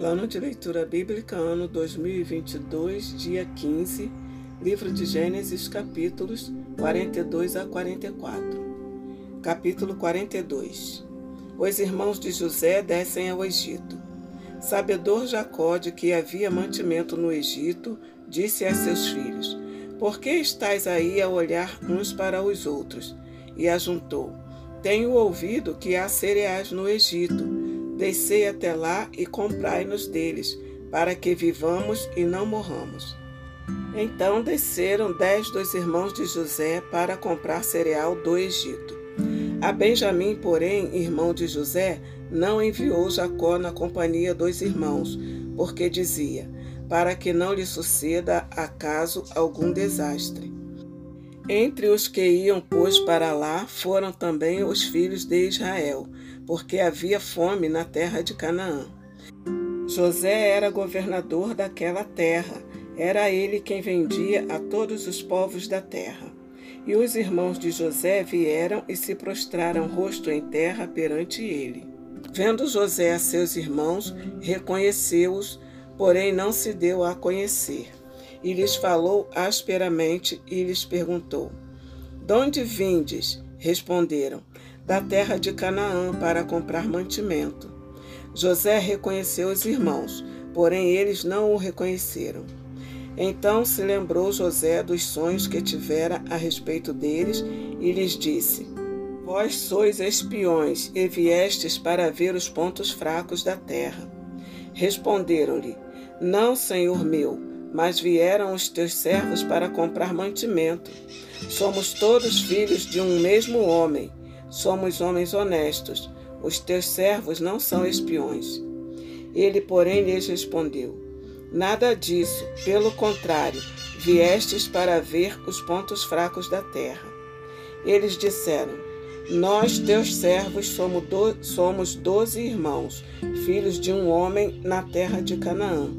Plano de leitura bíblica, ano 2022, dia 15, livro de Gênesis, capítulos 42 a 44. Capítulo 42 Os irmãos de José descem ao Egito. Sabedor Jacó de que havia mantimento no Egito, disse a seus filhos: Por que estáis aí a olhar uns para os outros? E ajuntou: Tenho ouvido que há cereais no Egito Descei até lá e comprai-nos deles, para que vivamos e não morramos. Então desceram dez dos irmãos de José para comprar cereal do Egito. A Benjamim, porém, irmão de José, não enviou Jacó na companhia dos irmãos, porque dizia: para que não lhe suceda acaso algum desastre. Entre os que iam, pois, para lá foram também os filhos de Israel, porque havia fome na terra de Canaã. José era governador daquela terra, era ele quem vendia a todos os povos da terra. E os irmãos de José vieram e se prostraram rosto em terra perante ele. Vendo José a seus irmãos, reconheceu-os, porém não se deu a conhecer e lhes falou asperamente e lhes perguntou: De onde vindes? Responderam: Da terra de Canaã para comprar mantimento. José reconheceu os irmãos, porém eles não o reconheceram. Então se lembrou José dos sonhos que tivera a respeito deles e lhes disse: Vós sois espiões e viestes para ver os pontos fracos da terra. Responderam-lhe: Não, senhor meu mas vieram os teus servos para comprar mantimento. Somos todos filhos de um mesmo homem, somos homens honestos. Os teus servos não são espiões. Ele, porém, lhes respondeu: Nada disso, pelo contrário, viestes para ver os pontos fracos da terra. Eles disseram: Nós, teus servos, somos, do, somos doze irmãos, filhos de um homem na terra de Canaã.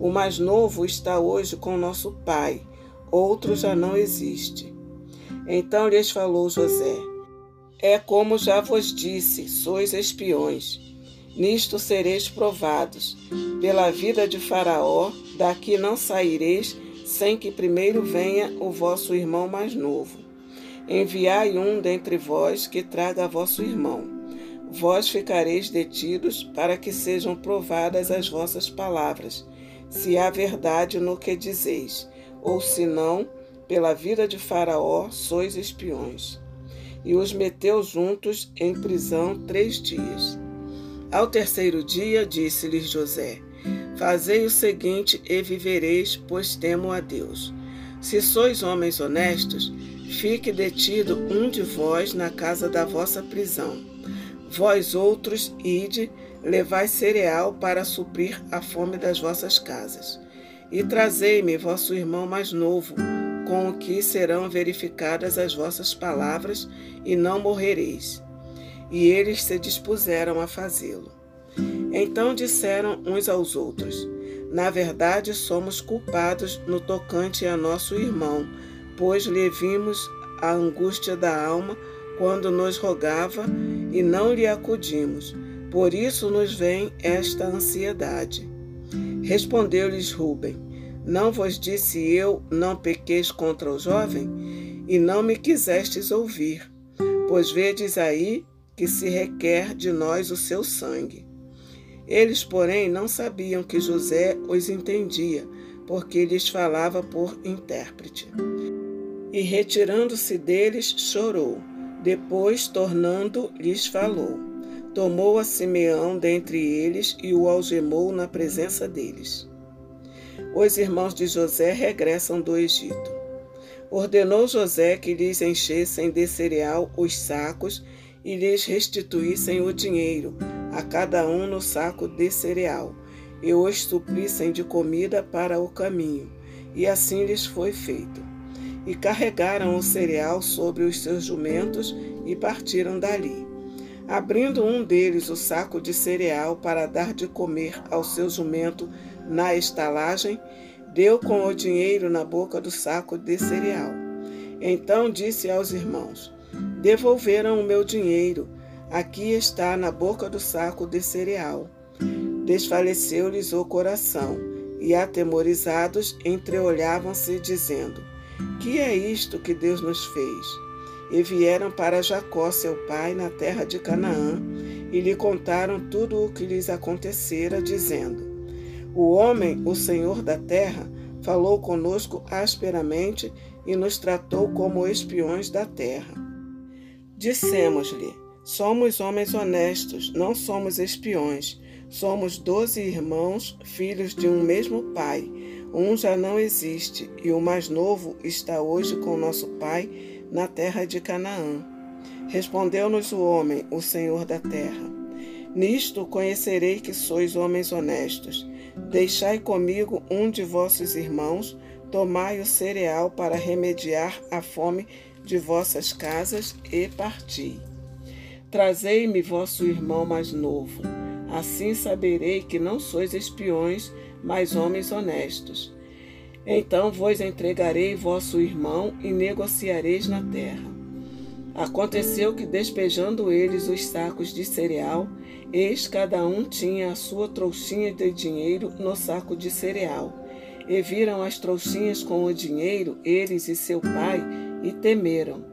O mais novo está hoje com nosso pai, outro já não existe. Então lhes falou José: É como já vos disse, sois espiões. Nisto sereis provados. Pela vida de Faraó, daqui não saireis sem que primeiro venha o vosso irmão mais novo. Enviai um dentre vós que traga vosso irmão. Vós ficareis detidos para que sejam provadas as vossas palavras se há verdade no que dizeis, ou se não, pela vida de Faraó sois espiões. E os meteu juntos em prisão três dias. Ao terceiro dia, disse-lhes José: Fazei o seguinte e vivereis, pois temo a Deus. Se sois homens honestos, fique detido um de vós na casa da vossa prisão. Vós outros, ide, levai cereal para suprir a fome das vossas casas. E trazei-me vosso irmão mais novo, com o que serão verificadas as vossas palavras, e não morrereis. E eles se dispuseram a fazê-lo. Então disseram uns aos outros: Na verdade, somos culpados no tocante a nosso irmão, pois lhe vimos a angústia da alma quando nos rogava e não lhe acudimos por isso nos vem esta ansiedade. Respondeu-lhes Rubem: Não vos disse eu, não pequeis contra o jovem? E não me quisestes ouvir, pois vedes aí que se requer de nós o seu sangue. Eles, porém, não sabiam que José os entendia, porque lhes falava por intérprete. E retirando-se deles, chorou. Depois, tornando, lhes falou. Tomou a Simeão dentre eles e o algemou na presença deles. Os irmãos de José regressam do Egito. Ordenou José que lhes enchessem de cereal os sacos e lhes restituíssem o dinheiro, a cada um no saco de cereal, e os suprissem de comida para o caminho. E assim lhes foi feito. E carregaram o cereal sobre os seus jumentos e partiram dali. Abrindo um deles o saco de cereal para dar de comer ao seu jumento na estalagem, deu com o dinheiro na boca do saco de cereal. Então disse aos irmãos: Devolveram o meu dinheiro, aqui está na boca do saco de cereal. desfaleceu-lhes o coração, e atemorizados entreolhavam-se, dizendo: Que é isto que Deus nos fez? E vieram para Jacó, seu pai, na terra de Canaã, e lhe contaram tudo o que lhes acontecera, dizendo: O homem, o senhor da terra, falou conosco asperamente e nos tratou como espiões da terra. Dissemos-lhe: Somos homens honestos, não somos espiões. Somos doze irmãos, filhos de um mesmo pai. Um já não existe e o mais novo está hoje com nosso pai na terra de Canaã. Respondeu-nos o homem, o Senhor da terra: Nisto conhecerei que sois homens honestos. Deixai comigo um de vossos irmãos, tomai o cereal para remediar a fome de vossas casas e parti. Trazei-me vosso irmão mais novo, assim saberei que não sois espiões, mas homens honestos. Então vos entregarei vosso irmão e negociareis na terra. Aconteceu que, despejando eles os sacos de cereal, eis cada um tinha a sua trouxinha de dinheiro no saco de cereal. E viram as trouxinhas com o dinheiro, eles e seu pai, e temeram.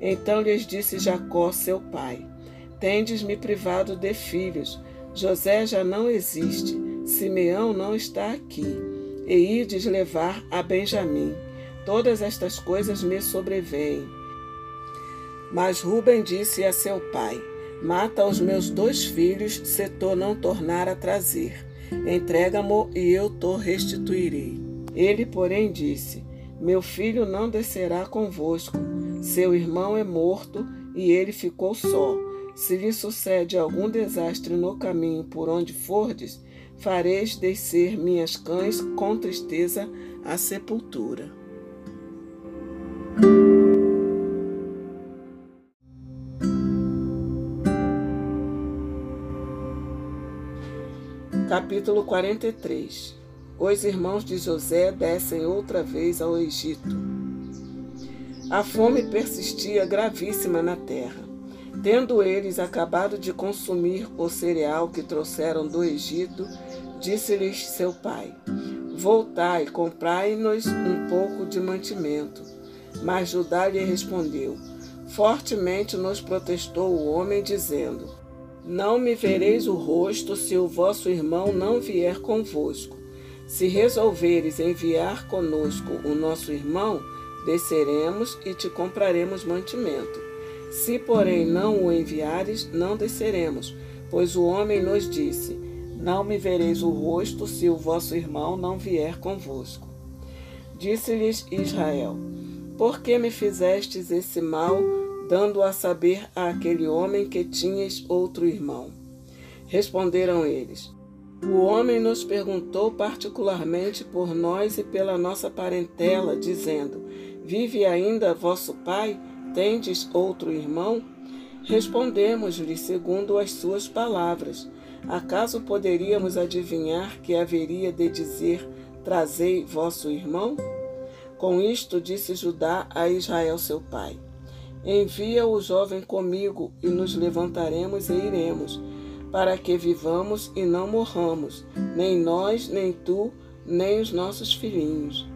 Então lhes disse Jacó, seu pai: Tendes-me privado de filhos. José já não existe, Simeão não está aqui. E ides levar a Benjamim. Todas estas coisas me sobrevêm. Mas Ruben disse a seu pai: Mata os meus dois filhos, se tu não tornar a trazer. Entrega-mo e eu te restituirei. Ele, porém, disse: Meu filho não descerá convosco. Seu irmão é morto e ele ficou só. Se lhe sucede algum desastre no caminho por onde fordes, fareis descer minhas cães com tristeza à sepultura. Capítulo 43 Os irmãos de José descem outra vez ao Egito. A fome persistia gravíssima na terra. Tendo eles acabado de consumir o cereal que trouxeram do Egito, disse-lhes seu pai: Voltai, comprai-nos um pouco de mantimento. Mas Judá lhe respondeu: Fortemente nos protestou o homem, dizendo: não me vereis o rosto se o vosso irmão não vier convosco. Se resolveres enviar conosco o nosso irmão, desceremos e te compraremos mantimento. Se, porém, não o enviares, não desceremos, pois o homem nos disse: Não me vereis o rosto se o vosso irmão não vier convosco. Disse-lhes Israel: Por que me fizestes esse mal? Dando a saber àquele homem que tinhas outro irmão. Responderam eles: O homem nos perguntou particularmente por nós e pela nossa parentela, dizendo: Vive ainda vosso pai? Tendes outro irmão? Respondemos-lhe segundo as suas palavras. Acaso poderíamos adivinhar que haveria de dizer: Trazei vosso irmão? Com isto disse Judá a Israel seu pai: Envia o jovem comigo e nos levantaremos e iremos, para que vivamos e não morramos, nem nós, nem tu, nem os nossos filhinhos.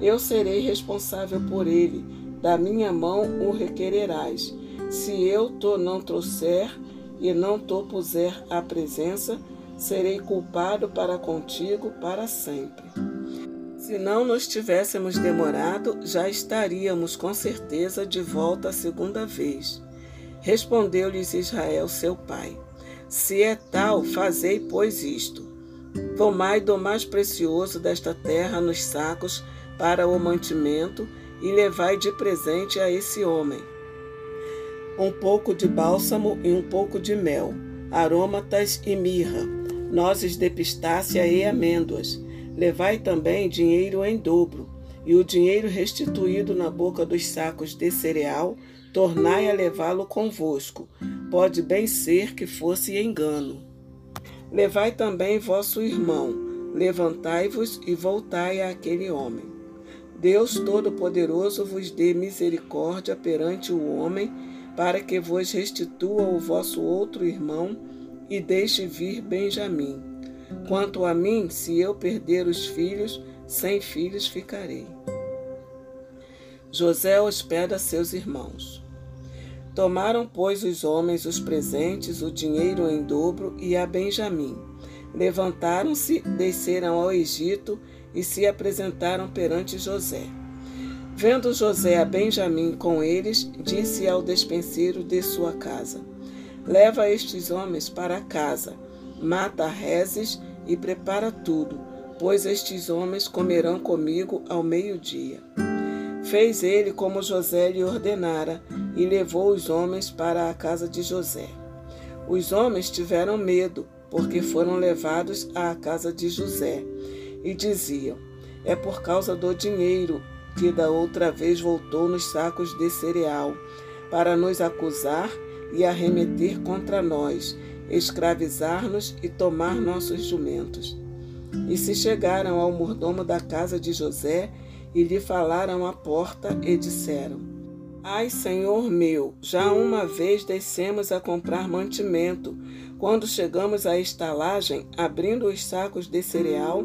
Eu serei responsável por ele, da minha mão o requererás. Se eu to não trouxer e não to puser à presença, serei culpado para contigo para sempre. Se não nos tivéssemos demorado, já estaríamos com certeza de volta a segunda vez. Respondeu-lhes Israel, seu pai: Se é tal, fazei, pois, isto. Tomai do mais precioso desta terra nos sacos para o mantimento e levai de presente a esse homem um pouco de bálsamo e um pouco de mel, aromatas e mirra, nozes de pistácia e amêndoas Levai também dinheiro em dobro, e o dinheiro restituído na boca dos sacos de cereal, tornai a levá-lo convosco. Pode bem ser que fosse engano. Levai também vosso irmão, levantai-vos e voltai àquele homem. Deus Todo-Poderoso vos dê misericórdia perante o homem, para que vos restitua o vosso outro irmão e deixe vir Benjamim Quanto a mim, se eu perder os filhos, sem filhos ficarei. José hospeda seus irmãos. Tomaram, pois, os homens os presentes, o dinheiro em dobro e a Benjamim. Levantaram-se, desceram ao Egito e se apresentaram perante José. Vendo José a Benjamim com eles, disse ao despenseiro de sua casa: Leva estes homens para casa, mata rezes e prepara tudo, pois estes homens comerão comigo ao meio-dia. Fez ele como José lhe ordenara e levou os homens para a casa de José. Os homens tiveram medo, porque foram levados à casa de José, e diziam: É por causa do dinheiro que da outra vez voltou nos sacos de cereal, para nos acusar e arremeter contra nós, escravizar-nos e tomar nossos jumentos. E se chegaram ao mordomo da casa de José e lhe falaram à porta e disseram: Ai, Senhor meu, já uma vez descemos a comprar mantimento. Quando chegamos à estalagem, abrindo os sacos de cereal,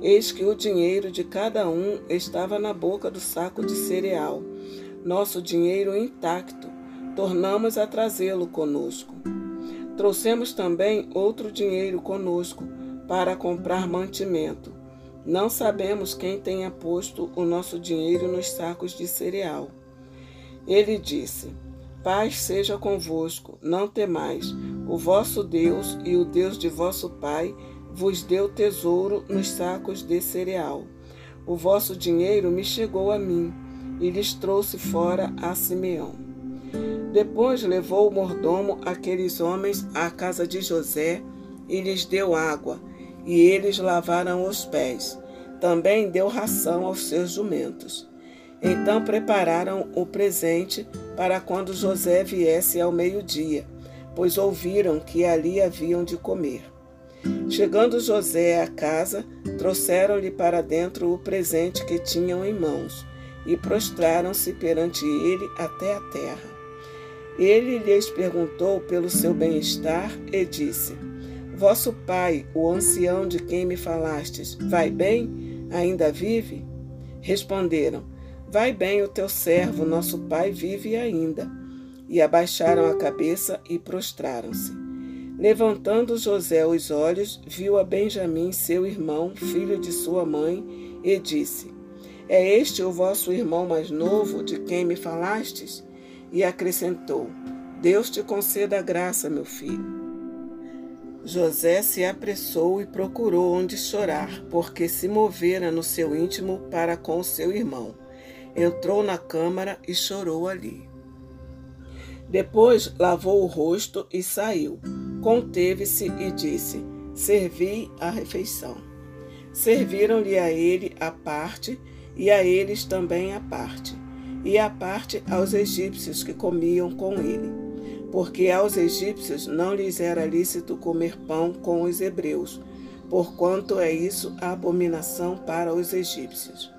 eis que o dinheiro de cada um estava na boca do saco de cereal, nosso dinheiro intacto. Tornamos a trazê-lo conosco. Trouxemos também outro dinheiro conosco para comprar mantimento. Não sabemos quem tenha posto o nosso dinheiro nos sacos de cereal. Ele disse: Paz seja convosco, não temais. O vosso Deus e o Deus de vosso Pai vos deu tesouro nos sacos de cereal. O vosso dinheiro me chegou a mim, e lhes trouxe fora a Simeão. Depois levou o mordomo aqueles homens à casa de José e lhes deu água, e eles lavaram os pés. Também deu ração aos seus jumentos. Então prepararam o presente para quando José viesse ao meio-dia, pois ouviram que ali haviam de comer. Chegando José à casa, trouxeram-lhe para dentro o presente que tinham em mãos e prostraram-se perante ele até a terra. Ele lhes perguntou pelo seu bem-estar e disse: Vosso pai, o ancião de quem me falastes, vai bem? Ainda vive? Responderam: Vai bem o teu servo, nosso pai vive ainda. E abaixaram a cabeça e prostraram-se. Levantando José os olhos, viu a Benjamim, seu irmão, filho de sua mãe, e disse: É este o vosso irmão mais novo, de quem me falastes? E acrescentou: Deus te conceda graça, meu filho. José se apressou e procurou onde chorar, porque se movera no seu íntimo para com seu irmão. Entrou na câmara e chorou ali. Depois lavou o rosto e saiu. Conteve-se e disse: Servi a refeição. Serviram-lhe a ele a parte e a eles também a parte e a parte aos egípcios que comiam com ele, porque aos egípcios não lhes era lícito comer pão com os hebreus, porquanto é isso a abominação para os egípcios.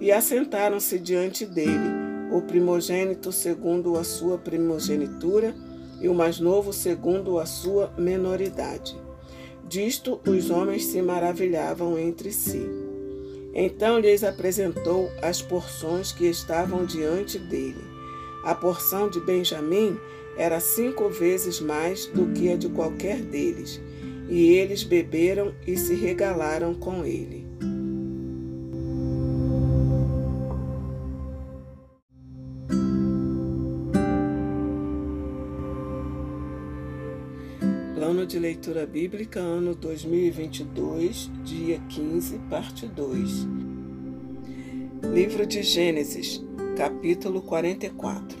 E assentaram-se diante dele, o primogênito segundo a sua primogenitura, e o mais novo segundo a sua menoridade. Disto os homens se maravilhavam entre si. Então lhes apresentou as porções que estavam diante dele. A porção de Benjamim era cinco vezes mais do que a de qualquer deles, e eles beberam e se regalaram com ele. Plano de Leitura Bíblica, ano 2022, dia 15, parte 2. Livro de Gênesis, capítulo 44.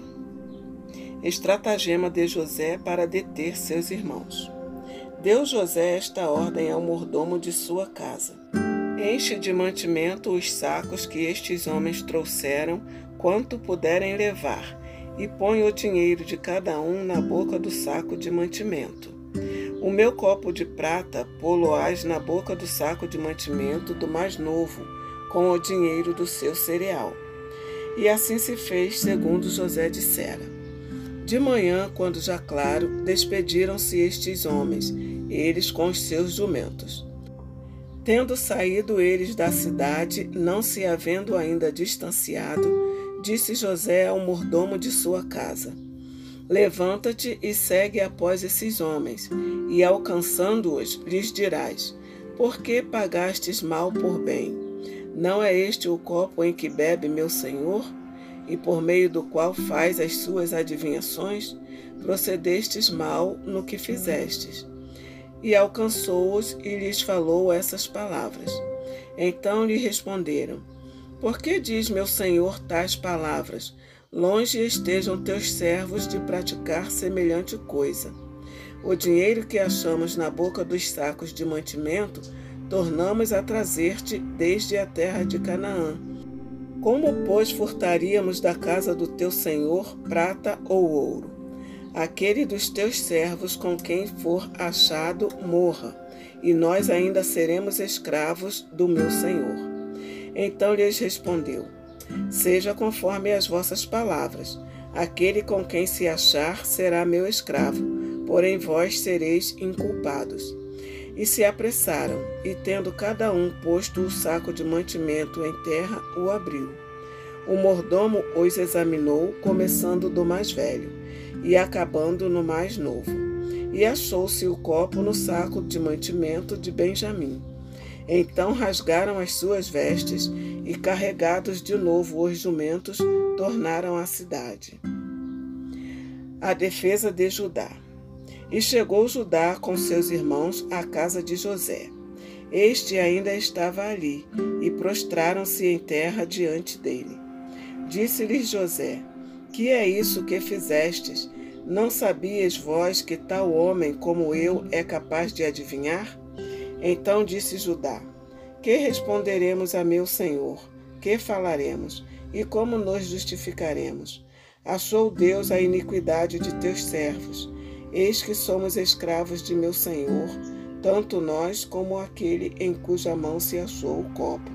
Estratagema de José para deter seus irmãos. Deu José esta ordem ao mordomo de sua casa: Enche de mantimento os sacos que estes homens trouxeram, quanto puderem levar, e põe o dinheiro de cada um na boca do saco de mantimento. O meu copo de prata poloás na boca do saco de mantimento do mais novo, com o dinheiro do seu cereal. E assim se fez, segundo José dissera. De manhã, quando já claro, despediram-se estes homens, eles com os seus jumentos. Tendo saído eles da cidade, não se havendo ainda distanciado, disse José ao mordomo de sua casa: Levanta-te e segue após esses homens, e alcançando-os, lhes dirás: Por que pagastes mal por bem? Não é este o copo em que bebe meu senhor? E por meio do qual faz as suas adivinhações? Procedestes mal no que fizestes. E alcançou-os e lhes falou essas palavras. Então lhe responderam: Por que diz meu senhor tais palavras? Longe estejam teus servos de praticar semelhante coisa. O dinheiro que achamos na boca dos sacos de mantimento, tornamos a trazer-te desde a terra de Canaã. Como, pois, furtaríamos da casa do teu senhor prata ou ouro? Aquele dos teus servos com quem for achado morra, e nós ainda seremos escravos do meu senhor. Então lhes respondeu: Seja conforme as vossas palavras. Aquele com quem se achar será meu escravo, porém vós sereis inculpados. E se apressaram, e tendo cada um posto o saco de mantimento em terra, o abriu. O mordomo os examinou, começando do mais velho e acabando no mais novo. E achou-se o copo no saco de mantimento de Benjamim. Então rasgaram as suas vestes e, carregados de novo os jumentos, tornaram à cidade. A defesa de Judá. E chegou Judá com seus irmãos à casa de José. Este ainda estava ali, e prostraram-se em terra diante dele. Disse-lhes José: Que é isso que fizestes? Não sabias vós que tal homem como eu é capaz de adivinhar? Então disse Judá: Que responderemos a meu senhor? Que falaremos? E como nos justificaremos? Achou Deus a iniquidade de teus servos. Eis que somos escravos de meu senhor, tanto nós como aquele em cuja mão se achou o copo.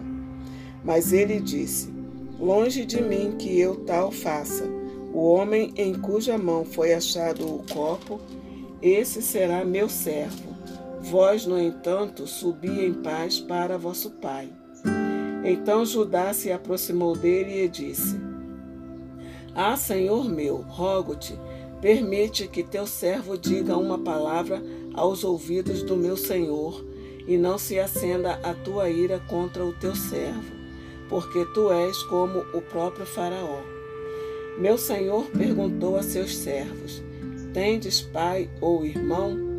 Mas ele disse: Longe de mim que eu tal faça. O homem em cuja mão foi achado o copo, esse será meu servo Vós, no entanto, subi em paz para vosso pai. Então Judá se aproximou dele e disse: Ah, Senhor meu, rogo-te, permite que teu servo diga uma palavra aos ouvidos do meu senhor, e não se acenda a tua ira contra o teu servo, porque tu és como o próprio Faraó. Meu senhor perguntou a seus servos: Tendes pai ou irmão?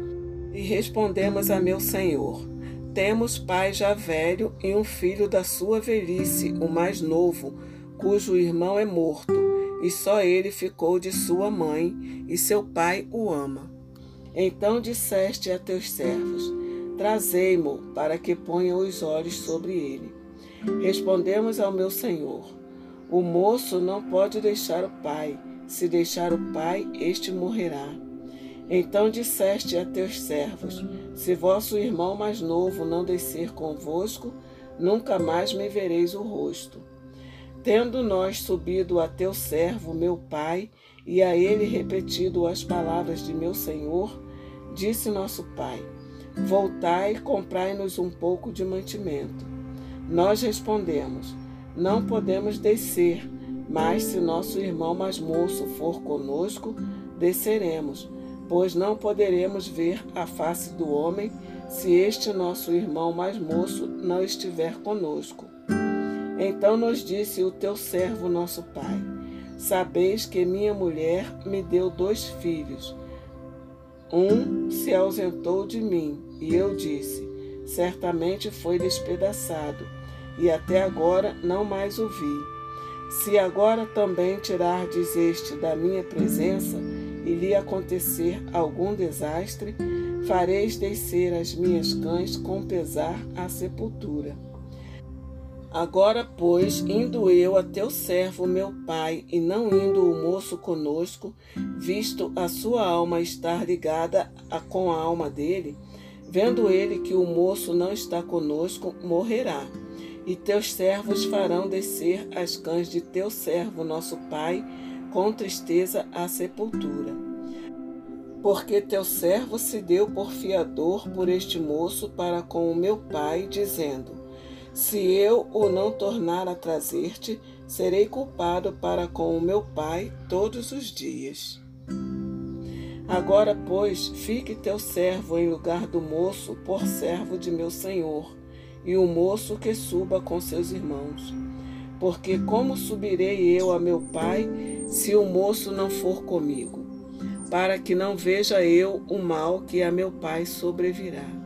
E respondemos a meu senhor: Temos pai já velho e um filho da sua velhice, o mais novo, cujo irmão é morto, e só ele ficou de sua mãe, e seu pai o ama. Então disseste a teus servos: Trazei-mo, para que ponha os olhos sobre ele. Respondemos ao meu senhor: O moço não pode deixar o pai. Se deixar o pai, este morrerá. Então disseste a teus servos: Se vosso irmão mais novo não descer convosco, nunca mais me vereis o rosto. Tendo nós subido a teu servo, meu pai, e a ele repetido as palavras de meu senhor, disse nosso pai: Voltai e comprai-nos um pouco de mantimento. Nós respondemos: Não podemos descer, mas se nosso irmão mais moço for conosco, desceremos pois não poderemos ver a face do homem se este nosso irmão mais moço não estiver conosco. Então nos disse o teu servo, nosso pai: Sabeis que minha mulher me deu dois filhos. Um se ausentou de mim, e eu disse: Certamente foi despedaçado, e até agora não mais o vi. Se agora também tirardes este da minha presença, e lhe acontecer algum desastre, fareis descer as minhas cães com pesar à sepultura. Agora, pois, indo eu a teu servo, meu pai, e não indo o moço conosco, visto a sua alma estar ligada a, com a alma dele, vendo ele que o moço não está conosco, morrerá. E teus servos farão descer as cães de teu servo, nosso pai, com tristeza à sepultura. Porque teu servo se deu por fiador por este moço para com o meu pai, dizendo: Se eu o não tornar a trazer-te, serei culpado para com o meu pai todos os dias. Agora, pois, fique teu servo em lugar do moço por servo de meu senhor, e o moço que suba com seus irmãos. Porque como subirei eu a meu pai se o moço não for comigo? Para que não veja eu o mal que a meu pai sobrevirá.